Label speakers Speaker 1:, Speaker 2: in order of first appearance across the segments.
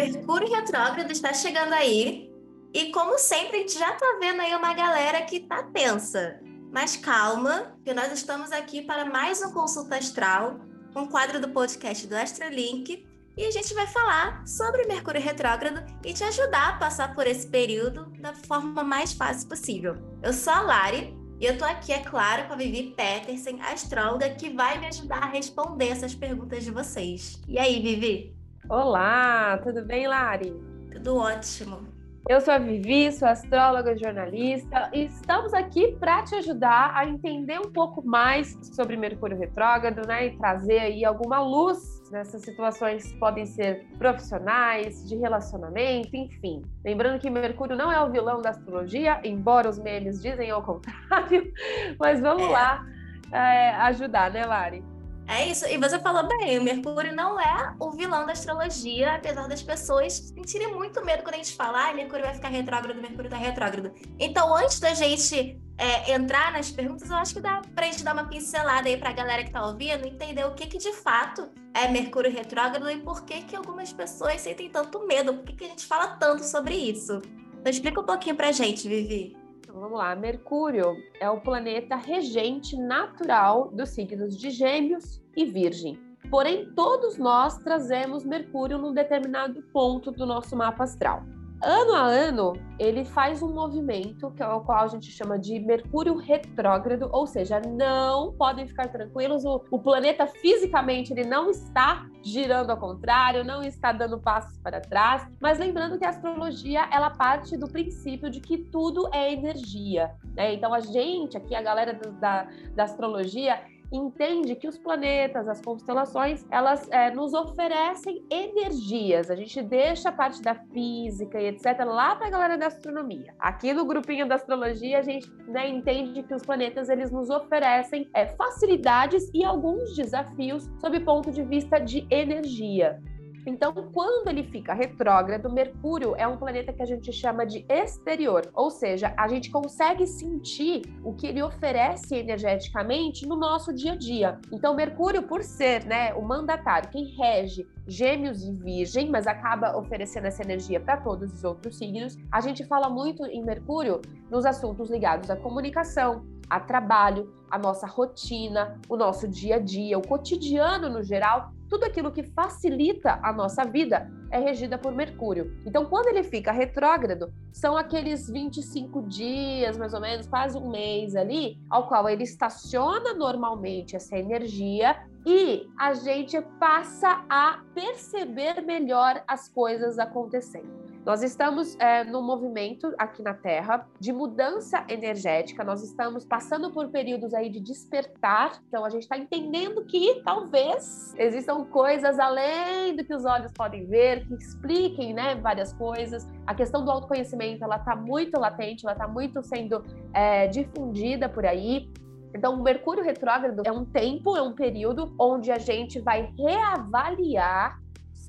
Speaker 1: Mercúrio retrógrado está chegando aí. E como sempre, a gente já tá vendo aí uma galera que tá tensa. Mas calma, que nós estamos aqui para mais um consulta astral, um quadro do podcast do Astrolink, e a gente vai falar sobre Mercúrio retrógrado e te ajudar a passar por esse período da forma mais fácil possível. Eu sou a Lari e eu tô aqui, é claro, com a Vivi Petersen, astróloga, que vai me ajudar a responder essas perguntas de vocês. E aí, Vivi?
Speaker 2: Olá, tudo bem, Lari?
Speaker 1: Tudo ótimo.
Speaker 2: Eu sou a Vivi, sou astróloga e jornalista, e estamos aqui para te ajudar a entender um pouco mais sobre Mercúrio retrógrado, né, e trazer aí alguma luz nessas situações que podem ser profissionais, de relacionamento, enfim. Lembrando que Mercúrio não é o vilão da astrologia, embora os memes dizem ao contrário, mas vamos é. lá é, ajudar, né, Lari?
Speaker 1: É isso. E você falou bem, o Mercúrio não é o vilão da astrologia, apesar das pessoas sentirem muito medo quando a gente fala, ah, Mercúrio vai ficar retrógrado, Mercúrio está retrógrado. Então, antes da gente é, entrar nas perguntas, eu acho que dá pra gente dar uma pincelada aí pra galera que tá ouvindo, entender o que que de fato é Mercúrio retrógrado e por que que algumas pessoas sentem tanto medo, por que que a gente fala tanto sobre isso. Então, explica um pouquinho pra gente, Vivi.
Speaker 2: Então, vamos lá. Mercúrio é o planeta regente natural dos signos de Gêmeos e Virgem. Porém, todos nós trazemos Mercúrio num determinado ponto do nosso mapa astral ano a ano, ele faz um movimento, que é o qual a gente chama de Mercúrio retrógrado, ou seja, não podem ficar tranquilos, o, o, planeta fisicamente ele não está girando ao contrário, não está dando passos para trás, mas lembrando que a astrologia ela parte do princípio de que tudo é energia. Né? Então a gente aqui, a galera do, da, da astrologia, entende que os planetas, as constelações, elas é, nos oferecem energias. A gente deixa a parte da física e etc. lá para a galera da astronomia. Aqui no grupinho da astrologia, a gente né, entende que os planetas eles nos oferecem é, facilidades e alguns desafios sob ponto de vista de energia. Então, quando ele fica retrógrado, Mercúrio é um planeta que a gente chama de exterior, ou seja, a gente consegue sentir o que ele oferece energeticamente no nosso dia a dia. Então, Mercúrio, por ser né, o mandatário, quem rege Gêmeos e Virgem, mas acaba oferecendo essa energia para todos os outros signos, a gente fala muito em Mercúrio nos assuntos ligados à comunicação, a trabalho, a nossa rotina, o nosso dia a dia, o cotidiano no geral tudo aquilo que facilita a nossa vida é regida por Mercúrio. Então, quando ele fica retrógrado, são aqueles 25 dias, mais ou menos, quase um mês ali, ao qual ele estaciona normalmente essa energia e a gente passa a perceber melhor as coisas acontecendo. Nós estamos é, no movimento aqui na Terra de mudança energética, nós estamos passando por períodos aí de despertar, então a gente está entendendo que talvez existam coisas além do que os olhos podem ver, que expliquem né, várias coisas. A questão do autoconhecimento ela está muito latente, ela está muito sendo é, difundida por aí. Então, o Mercúrio retrógrado é um tempo, é um período onde a gente vai reavaliar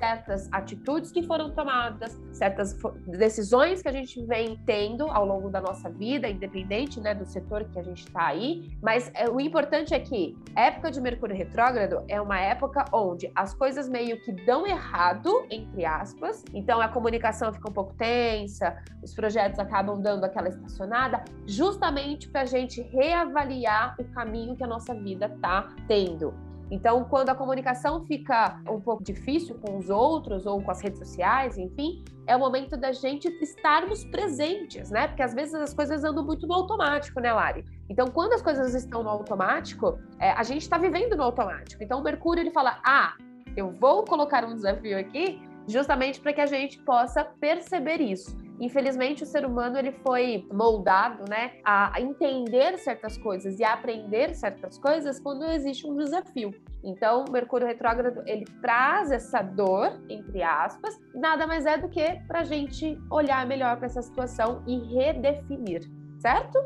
Speaker 2: certas atitudes que foram tomadas, certas decisões que a gente vem tendo ao longo da nossa vida, independente né, do setor que a gente está aí. Mas é, o importante é que época de Mercúrio retrógrado é uma época onde as coisas meio que dão errado, entre aspas, então a comunicação fica um pouco tensa, os projetos acabam dando aquela estacionada, justamente para a gente reavaliar o caminho que a nossa vida está tendo. Então, quando a comunicação fica um pouco difícil com os outros ou com as redes sociais, enfim, é o momento da gente estarmos presentes, né? Porque às vezes as coisas andam muito no automático, né, Lari? Então, quando as coisas estão no automático, é, a gente está vivendo no automático. Então, o Mercúrio ele fala: ah, eu vou colocar um desafio aqui justamente para que a gente possa perceber isso. Infelizmente, o ser humano ele foi moldado, né, a entender certas coisas e a aprender certas coisas quando existe um desafio. Então, Mercúrio retrógrado ele traz essa dor, entre aspas, nada mais é do que para a gente olhar melhor para essa situação e redefinir, certo?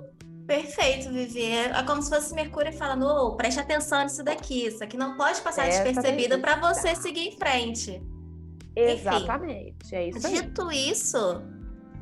Speaker 1: Perfeito, Vivi. É como se fosse Mercúrio falando: oh, preste atenção nisso daqui, isso aqui não pode passar despercebido para você seguir em frente.
Speaker 2: Exatamente,
Speaker 1: Enfim,
Speaker 2: é isso aí.
Speaker 1: Dito isso,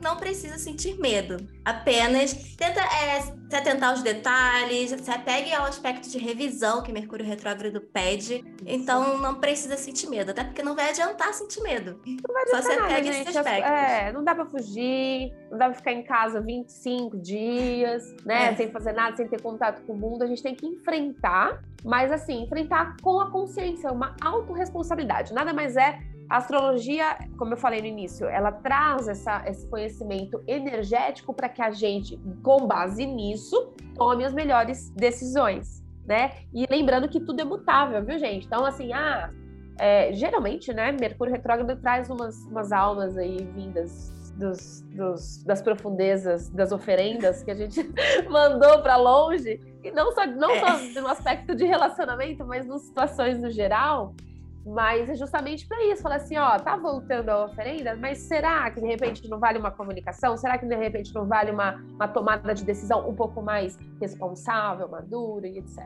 Speaker 1: não precisa sentir medo. Apenas tenta é, se atentar aos detalhes, se apegue ao aspecto de revisão que Mercúrio retrógrado pede. Então não precisa sentir medo, até porque não vai adiantar sentir medo.
Speaker 2: Não vai adiantar Só se apegue a esses aspectos. É, não dá para fugir, não dá para ficar em casa 25 dias, né? É. Sem fazer nada, sem ter contato com o mundo. A gente tem que enfrentar, mas assim, enfrentar com a consciência, uma autorresponsabilidade. Nada mais é a astrologia, como eu falei no início, ela traz essa, esse conhecimento energético para que a gente, com base nisso, tome as melhores decisões, né? E lembrando que tudo é mutável, viu, gente? Então, assim, ah, é, geralmente, né, Mercúrio retrógrado traz umas, umas almas aí vindas dos, dos, das profundezas das oferendas que a gente mandou para longe, e não só, não é. só no aspecto de relacionamento, mas nas situações no geral. Mas é justamente para isso, falar assim, ó, tá voltando a oferenda, mas será que de repente não vale uma comunicação? Será que de repente não vale uma, uma tomada de decisão um pouco mais responsável, madura e etc.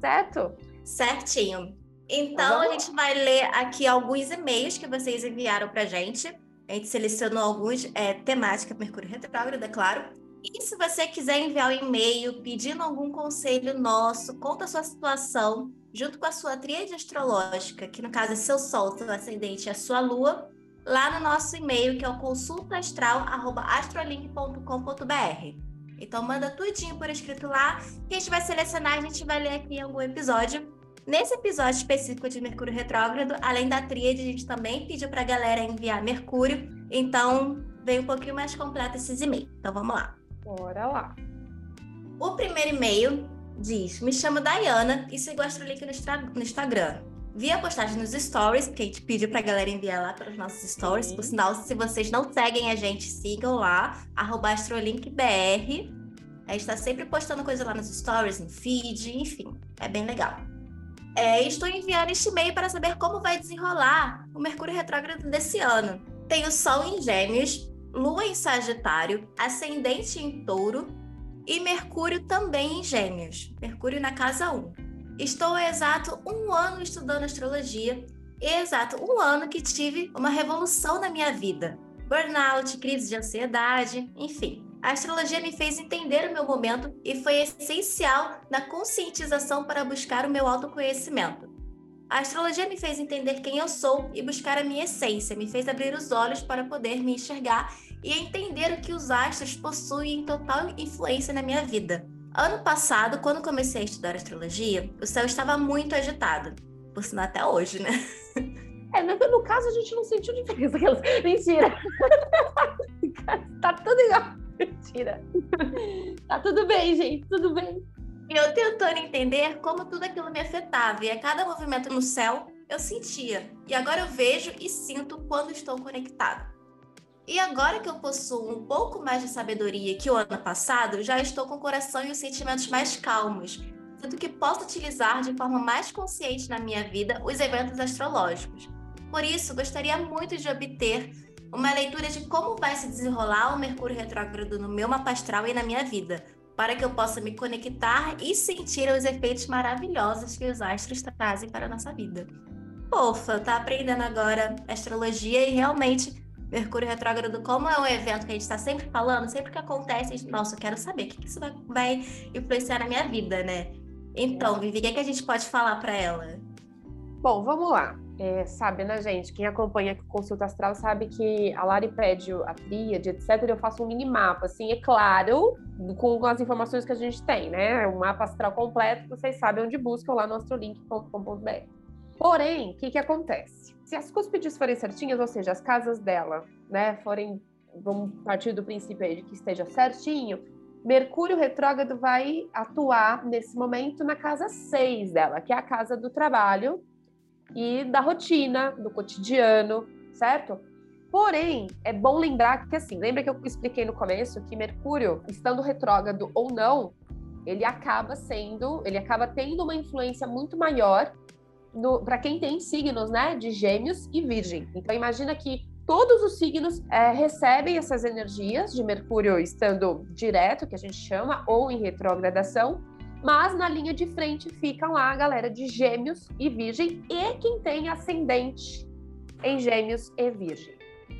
Speaker 2: Certo?
Speaker 1: Certinho. Então a gente vai ler aqui alguns e-mails que vocês enviaram pra gente. A gente selecionou alguns, é, temática Mercúrio Retrógrado, é claro. E se você quiser enviar um e-mail pedindo algum conselho nosso, conta a sua situação, junto com a sua tríade astrológica, que no caso é seu Sol, seu ascendente e a sua Lua, lá no nosso e-mail, que é o consultaastral.astrolink.com.br. Então manda tudinho por escrito lá, que a gente vai selecionar, a gente vai ler aqui em algum episódio. Nesse episódio específico de Mercúrio Retrógrado, além da tríade, a gente também pediu para a galera enviar Mercúrio, então veio um pouquinho mais completo esses e-mails. Então vamos lá.
Speaker 2: Bora lá.
Speaker 1: O primeiro e-mail diz: Me chamo Dayana e sigo o Astrolink no, no Instagram. Vi a postagem nos stories, que a gente pediu pra galera enviar lá para os nossos stories. Por sinal, se vocês não seguem a gente, sigam lá, astrolinkbr. A gente tá sempre postando coisa lá nos stories, no feed, enfim, é bem legal. É, estou enviando este e-mail para saber como vai desenrolar o Mercúrio retrógrado desse ano. Tenho Sol em Gêmeos, Lua em Sagitário, Ascendente em Touro e Mercúrio também em Gêmeos, Mercúrio na casa 1. Estou exato um ano estudando astrologia e exato um ano que tive uma revolução na minha vida. Burnout, crise de ansiedade, enfim. A astrologia me fez entender o meu momento e foi essencial na conscientização para buscar o meu autoconhecimento. A astrologia me fez entender quem eu sou e buscar a minha essência, me fez abrir os olhos para poder me enxergar e entender o que os astros possuem total influência na minha vida. Ano passado, quando comecei a estudar astrologia, o céu estava muito agitado. Por sinal, até hoje, né?
Speaker 2: É, no caso a gente não sentiu diferença. Mentira! tá tudo igual. Mentira. Tá tudo bem, gente, tudo bem.
Speaker 1: E eu tentando entender como tudo aquilo me afetava. E a cada movimento no céu, eu sentia. E agora eu vejo e sinto quando estou conectada. E agora que eu possuo um pouco mais de sabedoria que o ano passado, já estou com o coração e os sentimentos mais calmos, tanto que posso utilizar de forma mais consciente na minha vida os eventos astrológicos. Por isso, gostaria muito de obter uma leitura de como vai se desenrolar o Mercúrio retrógrado no meu mapa astral e na minha vida, para que eu possa me conectar e sentir os efeitos maravilhosos que os astros trazem para a nossa vida. Pofa, tá aprendendo agora astrologia e realmente Mercúrio retrógrado, como é um evento que a gente está sempre falando, sempre que acontece, gente, nossa, eu quero saber o que, isso vai, influenciar na minha vida, né? Então, Vivi, o que, é que a gente pode falar para ela?
Speaker 2: Bom, vamos lá. É, sabe, né, gente? Quem acompanha a consulta astral sabe que a Lari pede a tríade, etc. Eu faço um mini mapa, assim, é claro, com as informações que a gente tem, né? Um mapa astral completo, vocês sabem onde buscam lá no astrolink.com.br. Porém, o que, que acontece? Se as cúspides forem certinhas, ou seja, as casas dela, né, forem, vamos partir do princípio aí de que esteja certinho, Mercúrio retrógrado vai atuar nesse momento na casa 6 dela, que é a casa do trabalho e da rotina, do cotidiano, certo? Porém, é bom lembrar que, assim, lembra que eu expliquei no começo que Mercúrio, estando retrógrado ou não, ele acaba sendo, ele acaba tendo uma influência muito maior para quem tem signos, né, de Gêmeos e Virgem. Então imagina que todos os signos é, recebem essas energias de Mercúrio estando direto, que a gente chama, ou em retrogradação, mas na linha de frente ficam lá a galera de Gêmeos e Virgem e quem tem ascendente em Gêmeos e Virgem.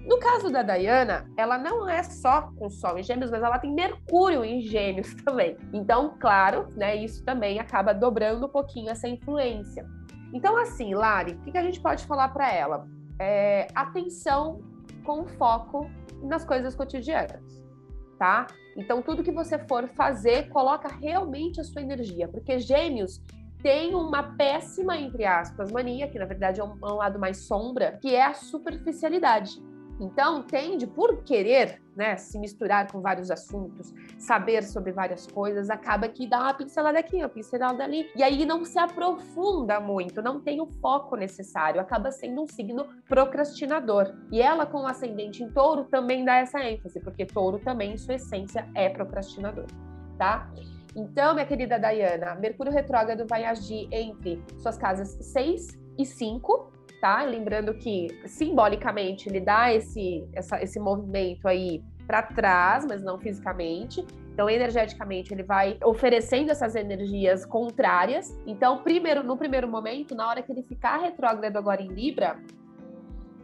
Speaker 2: No caso da Dayana, ela não é só com Sol em Gêmeos, mas ela tem Mercúrio em Gêmeos também. Então, claro, né, isso também acaba dobrando um pouquinho essa influência. Então, assim, Lari, o que a gente pode falar para ela? É, atenção com foco nas coisas cotidianas, tá? Então, tudo que você for fazer, coloca realmente a sua energia, porque Gêmeos tem uma péssima, entre aspas, mania, que na verdade é um, é um lado mais sombra, que é a superficialidade. Então, tende, por querer né, se misturar com vários assuntos, saber sobre várias coisas, acaba que dá uma pincelada aqui, uma pincelada ali, e aí não se aprofunda muito, não tem o foco necessário, acaba sendo um signo procrastinador. E ela, com o ascendente em touro, também dá essa ênfase, porque touro também, em sua essência, é procrastinador, tá? Então, minha querida Dayana, Mercúrio retrógrado vai agir entre suas casas 6 e 5, tá? Lembrando que simbolicamente ele dá esse, essa, esse movimento aí para trás, mas não fisicamente. Então, energeticamente, ele vai oferecendo essas energias contrárias. Então, primeiro, no primeiro momento, na hora que ele ficar retrógrado agora em Libra,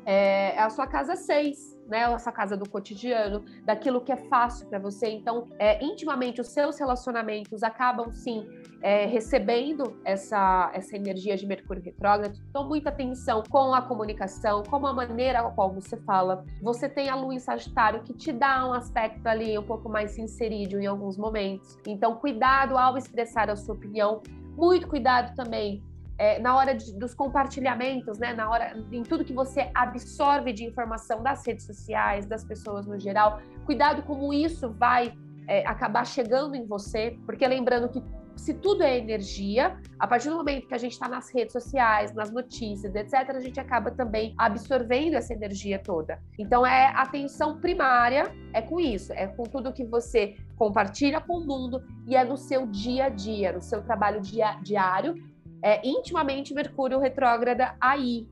Speaker 2: é, é a sua casa 6 né, essa casa do cotidiano, daquilo que é fácil para você. Então, é, intimamente, os seus relacionamentos acabam sim é, recebendo essa, essa energia de Mercúrio retrógrado. Então, muita atenção com a comunicação, com a maneira qual você fala. Você tem a lua em Sagitário que te dá um aspecto ali um pouco mais sincerídeo em alguns momentos. Então, cuidado ao expressar a sua opinião. Muito cuidado também é, na hora de, dos compartilhamentos, né, na hora em tudo que você absorve de informação das redes sociais, das pessoas no geral, cuidado como isso vai é, acabar chegando em você, porque lembrando que se tudo é energia, a partir do momento que a gente está nas redes sociais, nas notícias, etc., a gente acaba também absorvendo essa energia toda. Então, é atenção primária, é com isso, é com tudo que você compartilha com o mundo e é no seu dia a dia, no seu trabalho dia, diário é, intimamente Mercúrio retrógrada aí,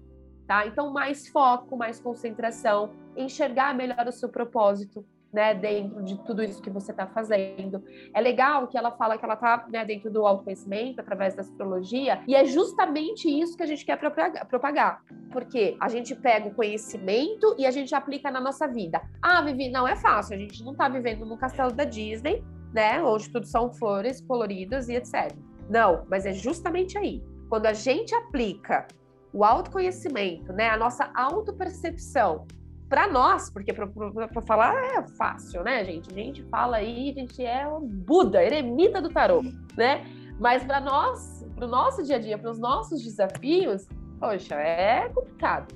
Speaker 2: tá? Então, mais foco, mais concentração, enxergar melhor o seu propósito, né, dentro de tudo isso que você está fazendo. É legal que ela fala que ela está né, dentro do autoconhecimento, através da astrologia, e é justamente isso que a gente quer propagar. Porque a gente pega o conhecimento e a gente aplica na nossa vida. Ah, Vivi, não é fácil, a gente não está vivendo no castelo da Disney, né, onde tudo são flores coloridas e etc. Não, mas é justamente aí. Quando a gente aplica o autoconhecimento, né, a nossa autopercepção para nós, porque para falar é fácil, né, gente? A gente fala aí, a gente é o Buda, eremita do tarô, né? Mas para nós, para o nosso dia a dia, para os nossos desafios, poxa, é complicado,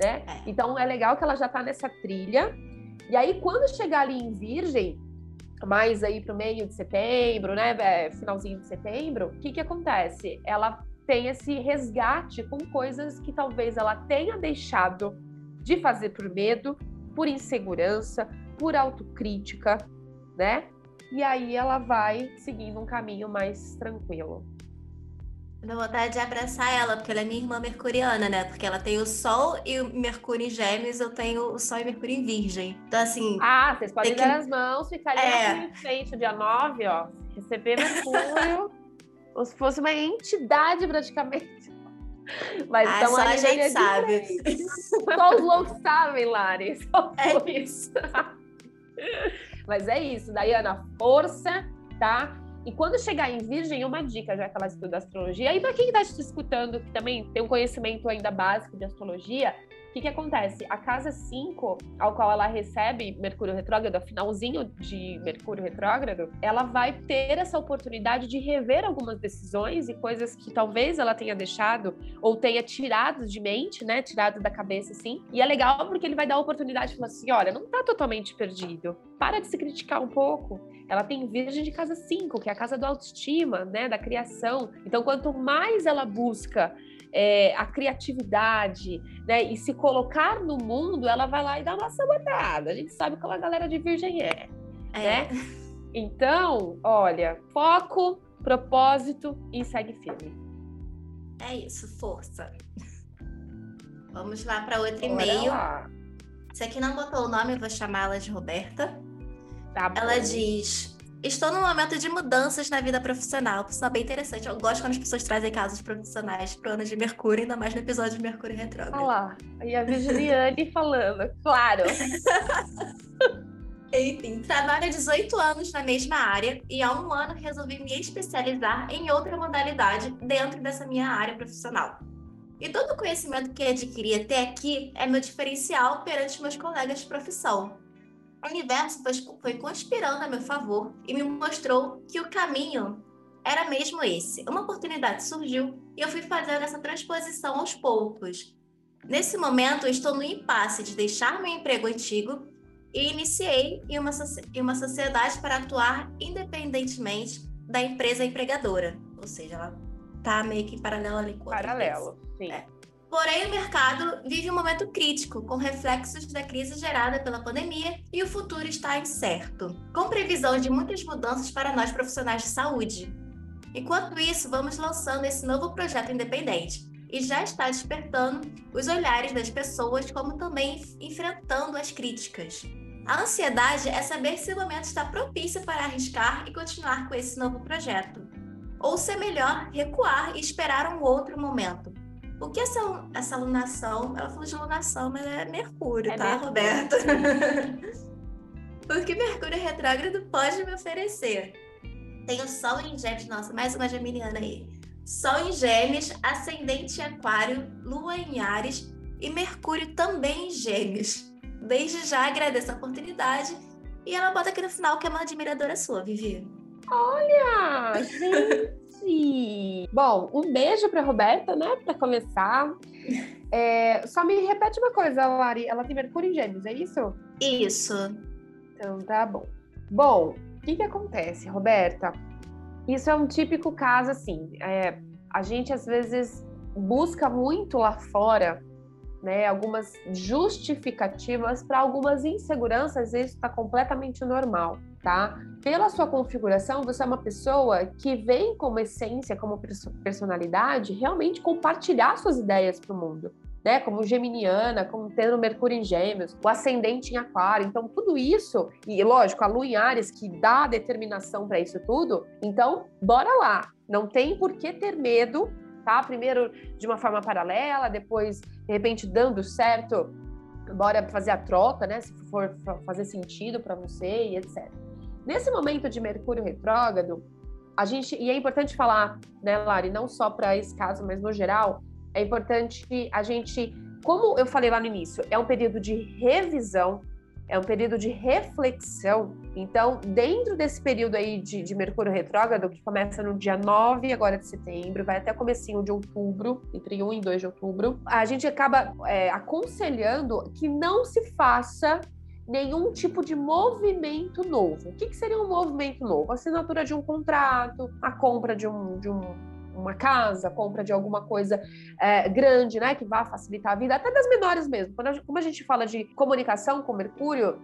Speaker 2: né? É. Então é legal que ela já está nessa trilha. E aí, quando chegar ali em Virgem, mais aí para o meio de setembro, né, é, finalzinho de setembro, o que que acontece? Ela tem esse resgate com coisas que talvez ela tenha deixado de fazer por medo, por insegurança, por autocrítica, né? E aí ela vai seguindo um caminho mais tranquilo.
Speaker 1: Dá vontade de abraçar ela, porque ela é minha irmã mercuriana, né? Porque ela tem o Sol e o Mercúrio em Gêmeos, eu tenho o Sol e Mercúrio em Virgem. Então, assim.
Speaker 2: Ah, vocês podem dar que... as mãos, ficar ali é. na frente, dia 9, ó. Receber Mercúrio, como se fosse uma entidade praticamente.
Speaker 1: Mas ah, então só a gente sabe.
Speaker 2: Só os loucos sabem, Lari. Só é isso. Mas é isso, Dayana, força, tá? E quando chegar em Virgem, uma dica, já que ela estuda astrologia, e para quem está te escutando, que também tem um conhecimento ainda básico de astrologia, o que, que acontece? A casa 5, ao qual ela recebe Mercúrio retrógrado, finalzinho de Mercúrio retrógrado, ela vai ter essa oportunidade de rever algumas decisões e coisas que talvez ela tenha deixado ou tenha tirado de mente, né? Tirado da cabeça, assim. E é legal porque ele vai dar a oportunidade de falar assim: olha, não tá totalmente perdido. Para de se criticar um pouco. Ela tem Virgem de casa 5, que é a casa do autoestima, né? Da criação. Então, quanto mais ela busca é, a criatividade, né? E se colocar no mundo, ela vai lá e dá uma sabotada. A gente sabe como a galera de virgem é, é. né? Então, olha, foco, propósito e segue firme.
Speaker 1: É isso, força. Vamos lá para outro e-mail. Você aqui não botou o nome, eu vou chamá-la de Roberta. Tá ela diz: Estou num momento de mudanças na vida profissional, isso é bem interessante. Eu gosto quando as pessoas trazem casos profissionais para o ano de Mercúrio, ainda mais no episódio de Mercúrio Retrógrado.
Speaker 2: Olha lá, e a Virginiane falando, claro.
Speaker 1: Enfim, trabalho há 18 anos na mesma área e há um ano resolvi me especializar em outra modalidade dentro dessa minha área profissional. E todo o conhecimento que adquiri até aqui é meu diferencial perante meus colegas de profissão. O universo foi conspirando a meu favor e me mostrou que o caminho era mesmo esse. Uma oportunidade surgiu e eu fui fazendo essa transposição aos poucos. Nesse momento, eu estou no impasse de deixar meu emprego antigo e iniciei em uma, em uma sociedade para atuar independentemente da empresa empregadora. Ou seja, ela está meio que paralelo ali com
Speaker 2: Paralelo, sim.
Speaker 1: É. Porém, o mercado vive um momento crítico, com reflexos da crise gerada pela pandemia e o futuro está incerto, com previsão de muitas mudanças para nós profissionais de saúde. Enquanto isso, vamos lançando esse novo projeto independente e já está despertando os olhares das pessoas, como também enfrentando as críticas. A ansiedade é saber se o momento está propício para arriscar e continuar com esse novo projeto, ou se é melhor recuar e esperar um outro momento o que essa, essa alunação, ela falou de alunação, mas é Mercúrio, é tá, Mercúrio. Roberto? o que Mercúrio retrógrado pode me oferecer? Tem o Sol em Gêmeos, nossa, mais uma geminiana aí. Sol em Gêmeos, Ascendente em Aquário, Lua em Ares e Mercúrio também em Gêmeos. Desde já agradeço a oportunidade e ela bota aqui no final que é uma admiradora sua, Vivi.
Speaker 2: Olha, gente! Bom, um beijo para Roberta, né? Para começar. É, só me repete uma coisa, Lari. Ela tem Mercúrio em Gêmeos, é isso?
Speaker 1: Isso.
Speaker 2: Então tá bom. Bom, o que, que acontece, Roberta? Isso é um típico caso assim. É, a gente às vezes busca muito lá fora né, algumas justificativas para algumas inseguranças, isso está completamente normal, tá? Pela sua configuração, você é uma pessoa que vem como essência, como personalidade, realmente compartilhar suas ideias para o mundo. Né, como geminiana, como tendo Mercúrio em Gêmeos, o ascendente em Aquário. Então, tudo isso, e lógico, a Lua em Ares, que dá determinação para isso tudo. Então, bora lá. Não tem por que ter medo tá? Primeiro de uma forma paralela, depois, de repente, dando certo, bora fazer a troca, né? Se for fazer sentido para você e etc. Nesse momento de Mercúrio retrógrado, a gente, e é importante falar, né, Lari, não só para esse caso, mas no geral, é importante a gente, como eu falei lá no início, é um período de revisão é um período de reflexão. Então, dentro desse período aí de, de, Mercúrio retrógrado, que começa no dia 9 agora de setembro, vai até comecinho de outubro, entre 1 e 2 de outubro, a gente acaba é, aconselhando que não se faça nenhum tipo de movimento novo. O que, que seria um movimento novo? Assinatura de um contrato, a compra de um, de um uma casa, compra de alguma coisa é, grande, né, que vá facilitar a vida, até das menores mesmo. Quando a, como a gente fala de comunicação com Mercúrio,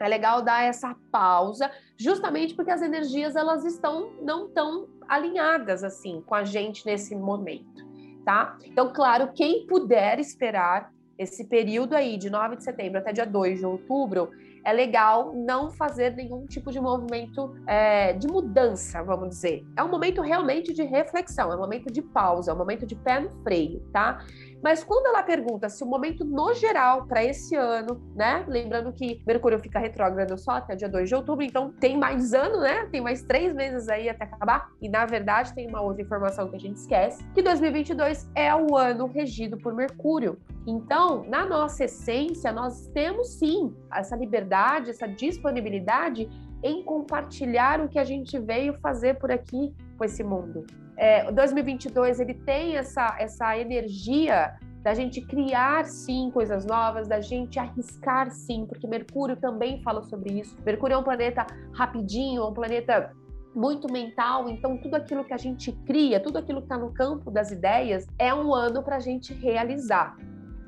Speaker 2: é legal dar essa pausa, justamente porque as energias elas estão não tão alinhadas assim com a gente nesse momento, tá? Então, claro, quem puder esperar esse período aí de 9 de setembro até dia 2 de outubro, é legal não fazer nenhum tipo de movimento é, de mudança, vamos dizer. É um momento realmente de reflexão, é um momento de pausa, é um momento de pé no freio, tá? Mas quando ela pergunta se o momento no geral para esse ano, né? Lembrando que Mercúrio fica retrógrado só até dia 2 de outubro, então tem mais ano, né? Tem mais três meses aí até acabar. E na verdade tem uma outra informação que a gente esquece, que 2022 é o ano regido por Mercúrio. Então, na nossa essência, nós temos sim essa liberdade, essa disponibilidade em compartilhar o que a gente veio fazer por aqui com esse mundo. É, 2022 ele tem essa, essa energia da gente criar sim coisas novas, da gente arriscar sim, porque Mercúrio também fala sobre isso. Mercúrio é um planeta rapidinho, é um planeta muito mental, então tudo aquilo que a gente cria, tudo aquilo que está no campo das ideias, é um ano para a gente realizar,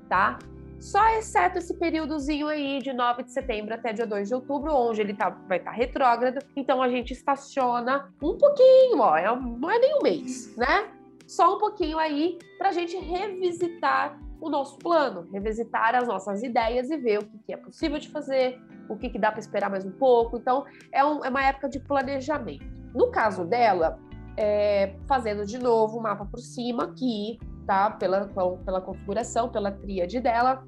Speaker 2: tá? Só exceto esse períodozinho aí de 9 de setembro até dia 2 de outubro, onde ele tá, vai estar tá retrógrado. Então a gente estaciona um pouquinho, ó, é, não é nem um mês, né? Só um pouquinho aí para a gente revisitar o nosso plano, revisitar as nossas ideias e ver o que, é possível de fazer, o que, que dá para esperar mais um pouco. Então, é, um, é, uma época de planejamento. No caso dela, é, fazendo de novo o mapa por cima aqui, tá? Pela, pela configuração, pela tríade dela.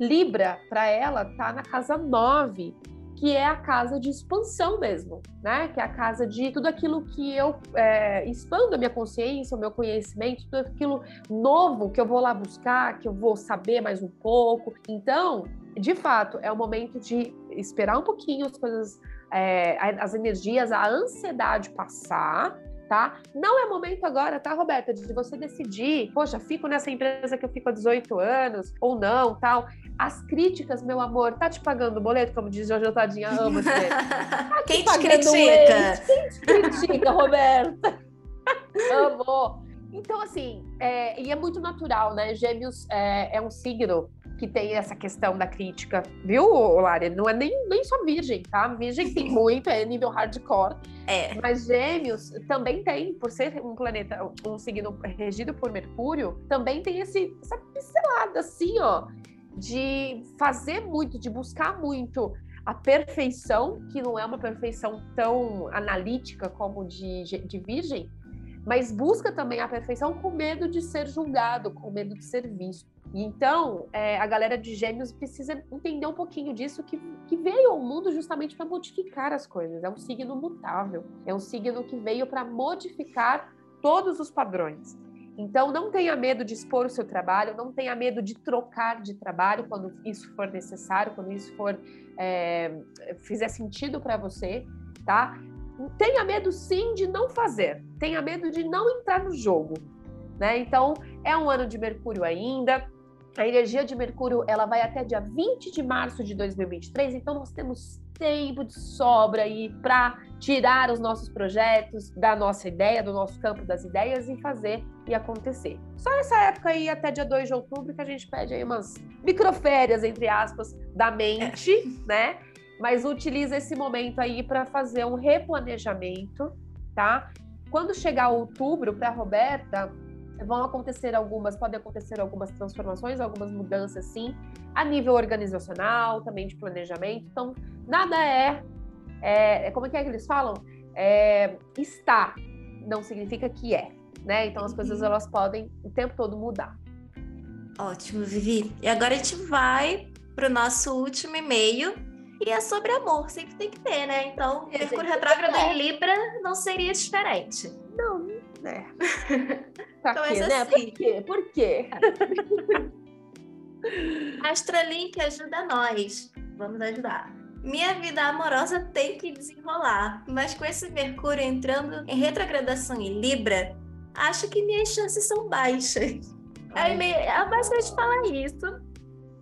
Speaker 2: Libra, para ela, tá na casa 9 que é a casa de expansão mesmo, né? Que é a casa de tudo aquilo que eu é, expando a minha consciência, o meu conhecimento, tudo aquilo novo que eu vou lá buscar, que eu vou saber mais um pouco. Então, de fato, é o momento de esperar um pouquinho as coisas, é, as energias, a ansiedade passar tá? Não é momento agora, tá, Roberta, de você decidir, poxa, fico nessa empresa que eu fico há 18 anos ou não, tal. As críticas, meu amor, tá te pagando o boleto, como diz Jojo Tadinha, amo esse
Speaker 1: tá Quem te critica?
Speaker 2: Quem te critica, Roberta? Amo. Então, assim, é, e é muito natural, né? Gêmeos é, é um signo que tem essa questão da crítica, viu, Lari? Não é nem, nem só virgem, tá? Virgem tem muito, é nível hardcore.
Speaker 1: É.
Speaker 2: Mas gêmeos também tem, por ser um planeta, um signo regido por Mercúrio, também tem esse, essa pincelada, assim, ó, de fazer muito, de buscar muito a perfeição, que não é uma perfeição tão analítica como de, de virgem, mas busca também a perfeição com medo de ser julgado, com medo de ser visto. E então, é, a galera de Gêmeos precisa entender um pouquinho disso, que, que veio ao mundo justamente para modificar as coisas. É um signo mutável, é um signo que veio para modificar todos os padrões. Então, não tenha medo de expor o seu trabalho, não tenha medo de trocar de trabalho quando isso for necessário, quando isso for é, fizer sentido para você, tá? Tenha medo sim de não fazer, tenha medo de não entrar no jogo, né? Então, é um ano de Mercúrio ainda. A energia de Mercúrio, ela vai até dia 20 de março de 2023, então nós temos tempo de sobra aí para tirar os nossos projetos da nossa ideia, do nosso campo das ideias e fazer e acontecer. Só nessa época aí, até dia 2 de outubro, que a gente pede aí umas microférias, entre aspas, da mente, é. né? Mas utiliza esse momento aí para fazer um replanejamento, tá? Quando chegar outubro, para a Roberta, vão acontecer algumas, podem acontecer algumas transformações, algumas mudanças, sim, a nível organizacional, também de planejamento. Então, nada é, é, é como é que, é que eles falam? É, está, não significa que é, né? Então, as coisas uhum. elas podem o tempo todo mudar.
Speaker 1: Ótimo, Vivi. E agora a gente vai para o nosso último e-mail, e é sobre amor, sempre tem que ter, né? Então, Mercúrio retrógrado em Libra não seria diferente.
Speaker 2: Não, né? Pra então, quê, né? Assim. Por quê? Por quê?
Speaker 1: Astralink ajuda nós. Vamos ajudar. Minha vida amorosa tem que desenrolar, mas com esse Mercúrio entrando em retrogradação em Libra, acho que minhas chances são baixas. Ai. Aí, é bastante falar isso.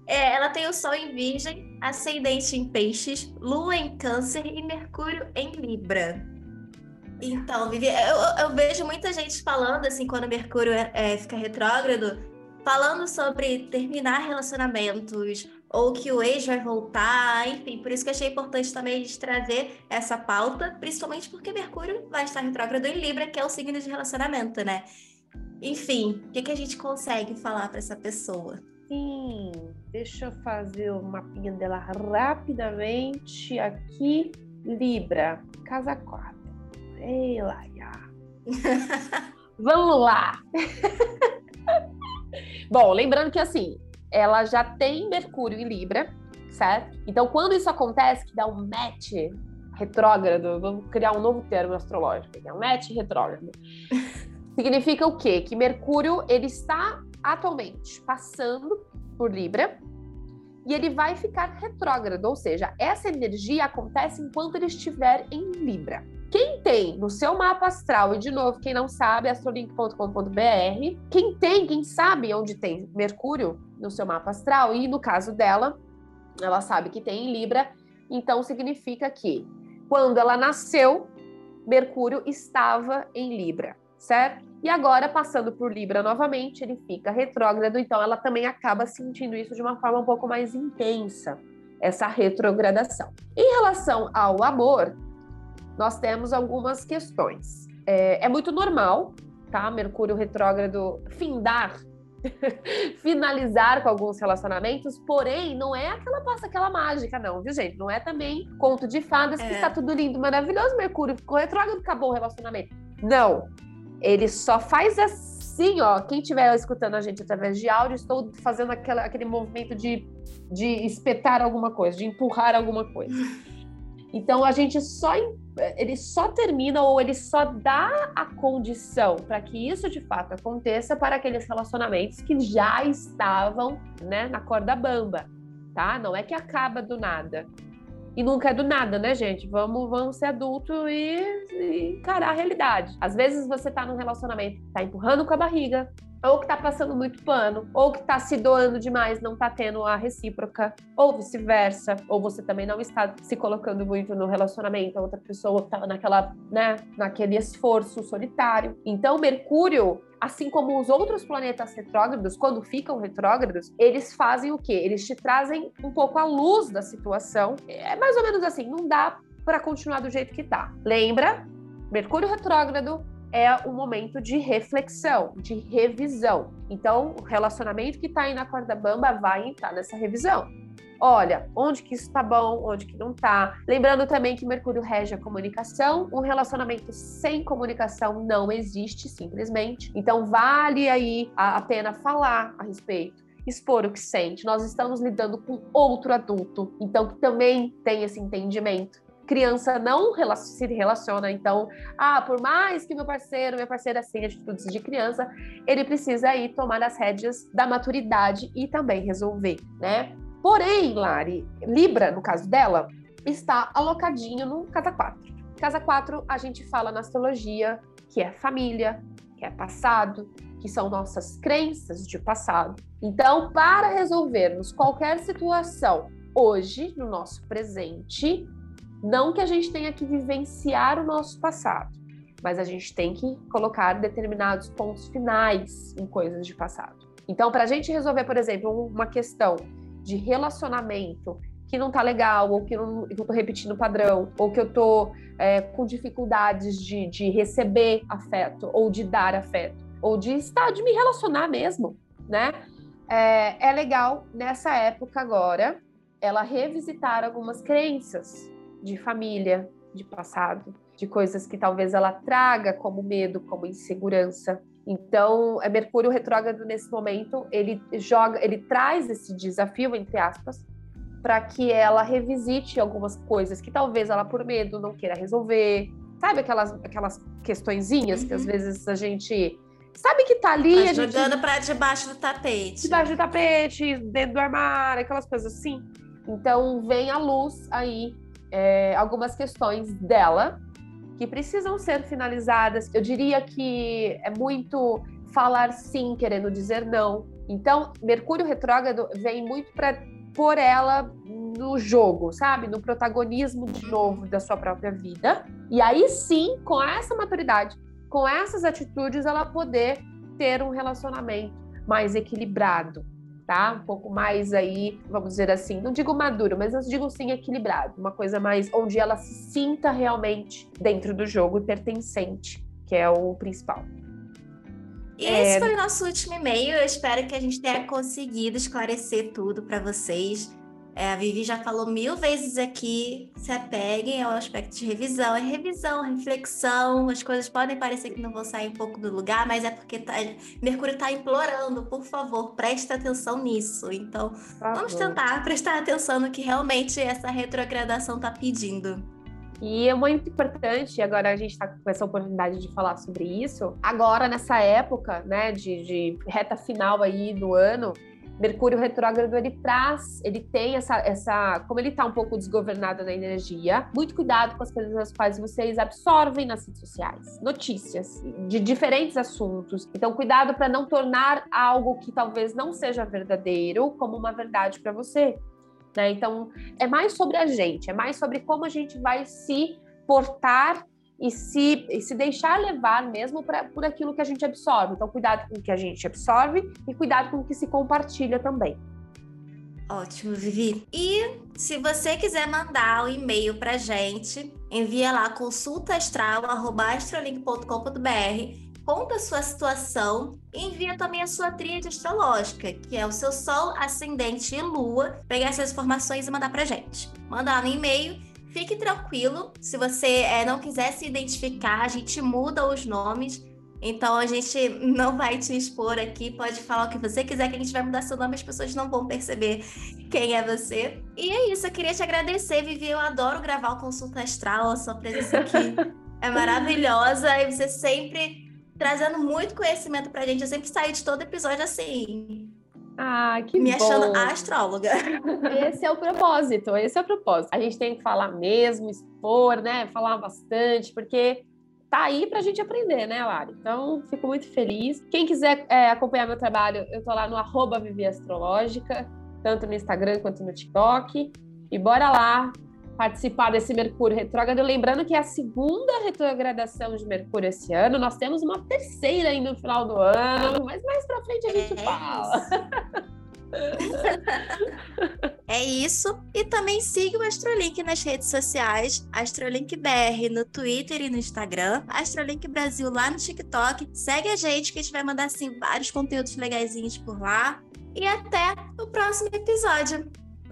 Speaker 1: É, ela tem o Sol em Virgem, Ascendente em Peixes, Lua em Câncer e Mercúrio em Libra. Então, Vivi, eu, eu vejo muita gente falando, assim, quando Mercúrio é, é, fica retrógrado, falando sobre terminar relacionamentos, ou que o ex vai voltar, enfim, por isso que achei importante também de trazer essa pauta, principalmente porque Mercúrio vai estar retrógrado em Libra, que é o signo de relacionamento, né? Enfim, o que, que a gente consegue falar para essa pessoa?
Speaker 2: Sim, deixa eu fazer o mapinha dela rapidamente aqui. Libra, casa 4. Ei, Laia. Vamos lá. Bom, lembrando que assim, ela já tem Mercúrio em Libra, certo? Então, quando isso acontece, que dá um match retrógrado, vamos criar um novo termo astrológico, que é um match retrógrado. Significa o quê? Que Mercúrio ele está atualmente passando por Libra e ele vai ficar retrógrado, ou seja, essa energia acontece enquanto ele estiver em Libra. Quem tem no seu mapa astral, e de novo, quem não sabe, astrolink.com.br, quem tem, quem sabe onde tem Mercúrio no seu mapa astral, e no caso dela, ela sabe que tem em Libra, então significa que quando ela nasceu, Mercúrio estava em Libra certo? E agora, passando por Libra novamente, ele fica retrógrado, então ela também acaba sentindo isso de uma forma um pouco mais intensa, essa retrogradação. Em relação ao amor, nós temos algumas questões. É, é muito normal, tá? Mercúrio retrógrado findar finalizar com alguns relacionamentos, porém, não é aquela passa aquela mágica, não, viu, gente? Não é também conto de fadas é. que está tudo lindo, maravilhoso, Mercúrio ficou retrógrado, acabou o relacionamento. Não. Ele só faz assim, ó. Quem estiver escutando a gente através de áudio, estou fazendo aquela, aquele movimento de, de espetar alguma coisa, de empurrar alguma coisa. Então a gente só ele só termina ou ele só dá a condição para que isso de fato aconteça para aqueles relacionamentos que já estavam, né, na corda bamba, tá? Não é que acaba do nada. E nunca é do nada, né, gente? Vamos, vamos ser adulto e, e encarar a realidade. Às vezes você tá num relacionamento que tá empurrando com a barriga, ou que tá passando muito pano, ou que tá se doando demais, não tá tendo a recíproca, ou vice-versa, ou você também não está se colocando muito no relacionamento, a outra pessoa tá naquela, né, naquele esforço solitário. Então, Mercúrio assim como os outros planetas retrógrados, quando ficam retrógrados, eles fazem o quê? Eles te trazem um pouco a luz da situação. É mais ou menos assim, não dá para continuar do jeito que tá. Lembra? Mercúrio retrógrado é um momento de reflexão, de revisão. Então, o relacionamento que está aí na corda bamba vai entrar nessa revisão. Olha, onde que isso está bom, onde que não está. Lembrando também que Mercúrio rege a comunicação. Um relacionamento sem comunicação não existe, simplesmente. Então, vale aí a pena falar a respeito expor o que sente. Nós estamos lidando com outro adulto, então que também tem esse entendimento criança não se relaciona, então, ah, por mais que meu parceiro, minha parceira tenha atitudes de criança, ele precisa aí tomar as rédeas da maturidade e também resolver, né? Porém, Lari, Libra, no caso dela, está alocadinho no casa 4. Casa 4, a gente fala na astrologia que é família, que é passado, que são nossas crenças de passado. Então, para resolvermos qualquer situação hoje, no nosso presente, não que a gente tenha que vivenciar o nosso passado, mas a gente tem que colocar determinados pontos finais em coisas de passado. Então, para a gente resolver, por exemplo, uma questão de relacionamento que não tá legal, ou que, não, que eu tô repetindo o padrão, ou que eu tô é, com dificuldades de, de receber afeto, ou de dar afeto, ou de estar, de me relacionar mesmo, né? É, é legal, nessa época agora, ela revisitar algumas crenças de família, de passado, de coisas que talvez ela traga como medo, como insegurança. Então, é Mercúrio retrógrado nesse momento, ele joga, ele traz esse desafio entre aspas para que ela revisite algumas coisas que talvez ela por medo não queira resolver. Sabe aquelas aquelas questõezinhas uhum. que às uhum. vezes a gente sabe que tá ali,
Speaker 1: tá a gente jogando para debaixo do tapete.
Speaker 2: Debaixo do tapete, dentro do armário, aquelas coisas assim. Então, vem a luz aí é, algumas questões dela que precisam ser finalizadas. Eu diria que é muito falar sim querendo dizer não. Então, Mercúrio retrógrado vem muito para pôr ela no jogo, sabe? No protagonismo de novo da sua própria vida. E aí sim, com essa maturidade, com essas atitudes, ela poder ter um relacionamento mais equilibrado, tá? Um pouco mais aí, vamos dizer assim, não digo maduro, mas eu digo sim equilibrado, uma coisa mais onde ela se sinta realmente dentro do jogo e pertencente, que é o principal.
Speaker 1: E esse é... foi o nosso último e-mail. Eu espero que a gente tenha conseguido esclarecer tudo para vocês. É, a Vivi já falou mil vezes aqui, se apeguem ao aspecto de revisão. É revisão, reflexão, as coisas podem parecer que não vão sair um pouco do lugar, mas é porque tá, Mercúrio está implorando, por favor, preste atenção nisso. Então, vamos tentar prestar atenção no que realmente essa retrogradação está pedindo.
Speaker 2: E é muito importante, agora a gente está com essa oportunidade de falar sobre isso, agora nessa época, né, de, de reta final aí do ano, Mercúrio retrógrado ele traz, ele tem essa, essa como ele está um pouco desgovernado na energia, muito cuidado com as coisas as quais vocês absorvem nas redes sociais, notícias de diferentes assuntos. Então, cuidado para não tornar algo que talvez não seja verdadeiro como uma verdade para você. Né? Então, é mais sobre a gente, é mais sobre como a gente vai se portar e se, e se deixar levar mesmo pra, por aquilo que a gente absorve. Então, cuidado com o que a gente absorve e cuidado com o que se compartilha também.
Speaker 1: Ótimo, Vivi. E se você quiser mandar o um e-mail para gente, envia lá consultaastral.astrolink.com.br conta a sua situação e envia também a sua tríade astrológica, que é o seu Sol, Ascendente e Lua, pegar essas informações e mandar pra gente. Manda lá no e-mail. Fique tranquilo, se você é, não quiser se identificar, a gente muda os nomes então a gente não vai te expor aqui, pode falar o que você quiser, que a gente vai mudar seu nome, as pessoas não vão perceber quem é você. E é isso, eu queria te agradecer, Vivi. Eu adoro gravar o Consulta Astral, a sua presença aqui é maravilhosa e você sempre trazendo muito conhecimento pra gente. Eu sempre saio de todo episódio assim.
Speaker 2: Ah, que
Speaker 1: Me
Speaker 2: bom.
Speaker 1: achando astróloga.
Speaker 2: Esse é o propósito, esse é o propósito. A gente tem que falar mesmo, expor, né? Falar bastante, porque tá aí para a gente aprender, né, Lari? Então, fico muito feliz. Quem quiser é, acompanhar meu trabalho, eu tô lá no arroba Vivi Astrológica, tanto no Instagram quanto no TikTok. E bora lá participar desse Mercúrio retrógrado. Lembrando que é a segunda retrogradação de Mercúrio esse ano. Nós temos uma terceira ainda no final do ano, mas mais para frente a gente é fala.
Speaker 1: é isso. E também siga o Astrolink nas redes sociais, Astrolink BR no Twitter e no Instagram, Astrolink Brasil lá no TikTok. Segue a gente que a gente vai mandar assim vários conteúdos legaisinhos por lá. E até o próximo episódio.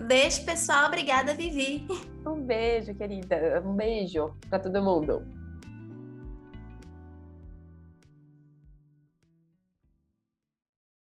Speaker 1: Beijo, pessoal. Obrigada, Vivi.
Speaker 2: Um beijo, querida. Um beijo para todo mundo.